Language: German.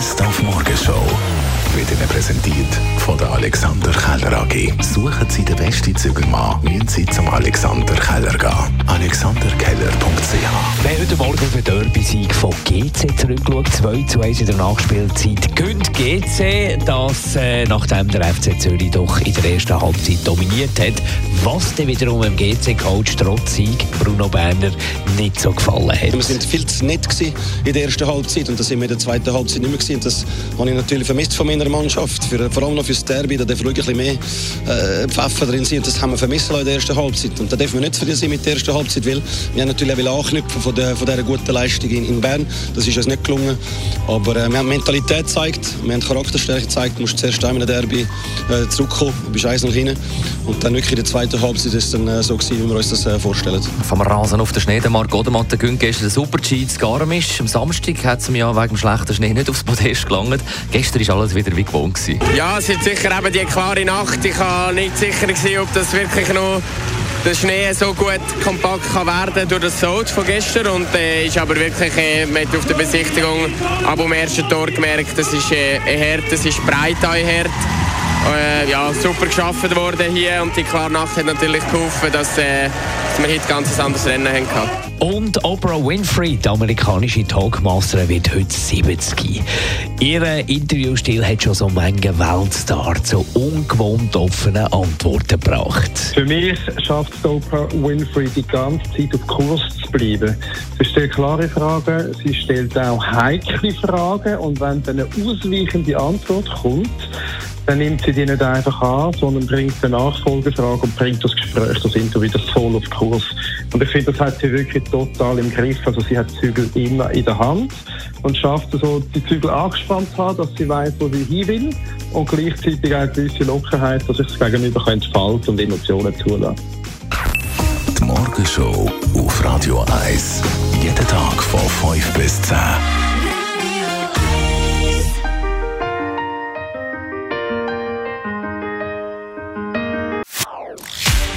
Best auf Morgenshow wird Ihnen präsentiert von der Alexander Keller AG. Suchen Sie den besten Zügelmann, müssen Sie zum Alexander Keller gehen. AlexanderKeller.ch Wir haben heute Morgen auf den Derby-Sieg von GC zurückgeschaut. 2 zu 1 in der Nachspielzeit. Gönnt GC, das äh, nachdem der FC Zürich doch in der ersten Halbzeit dominiert hat, was dann wiederum dem GC-Coach trotz Sieg Bruno Berner nicht so gefallen hat. Wir sind viel zu nett in der ersten Halbzeit und das sind wir in der zweiten Halbzeit nicht mehr gewesen. Das habe ich natürlich vermisst von meiner Mannschaft, für, vor allem noch fürs Derby, da darf wirklich mehr äh, Pfeffer drin sein und das haben wir vermisst in der ersten Halbzeit und da dürfen wir nicht zufrieden sein mit der ersten Halbzeit, weil wir haben natürlich auch anknüpfen von, der, von dieser guten Leistung in, in Bern, das ist uns nicht gelungen, aber äh, wir haben Mentalität gezeigt, wir haben Charakterstärke gezeigt, du musst zuerst einmal in der Derby äh, zurückkommen, du bist 1 noch hinein und dann wirklich in der zweiten Halbzeit ist es dann äh, so gewesen, wie wir uns das äh, vorstellen. Vom Rasen auf den Schnee, der Marc Odermatt gönnt gestern den Super-G zu Garmisch. Am Samstag hat es mir ja wegen dem schlechten Schnee nicht aufs Podest gelangt. Gestern war alles wieder wie gewohnt. Gewesen. Ja, es ist sicher eben die klare Nacht. Ich war nicht sicher, gewesen, ob das wirklich noch der Schnee so gut kompakt kann werden durch das Sold von gestern und äh, ist aber wirklich äh, man hat auf der Besichtigung ab dem ersten Tor gemerkt, das ist äh, ein das ist breit ein Herd. Äh, ja, super geschaffen worden hier und die klare Nacht hat natürlich geholfen, dass, äh, wir heute ganz ein anderes Rennen hatten. Und Oprah Winfrey, die amerikanische Talkmasterin, wird heute 70. Ihr Interviewstil hat schon so manche Weltstar zu ungewohnt offenen Antworten gebracht. Für mich schafft es Oprah Winfrey die ganze Zeit auf Kurs zu bleiben. Sie stellt klare Fragen, sie stellt auch heikle Fragen und wenn dann eine ausweichende Antwort kommt, dann nimmt sie die nicht einfach an, sondern bringt eine Nachfolgefrage und bringt das Gespräch, das Interview wieder voll auf Kurs. Und ich finde, das hat sie wirklich total im Griff. Also sie hat die Zügel immer in der Hand und schafft es so, die Zügel angespannt zu haben, dass sie weiß, wo sie hin will und gleichzeitig eine gewisse Lockerheit, dass sich das Gegenüber entfalten und Emotionen zulassen. Die Morgenshow auf Radio 1. Jeden Tag von 5 bis 10.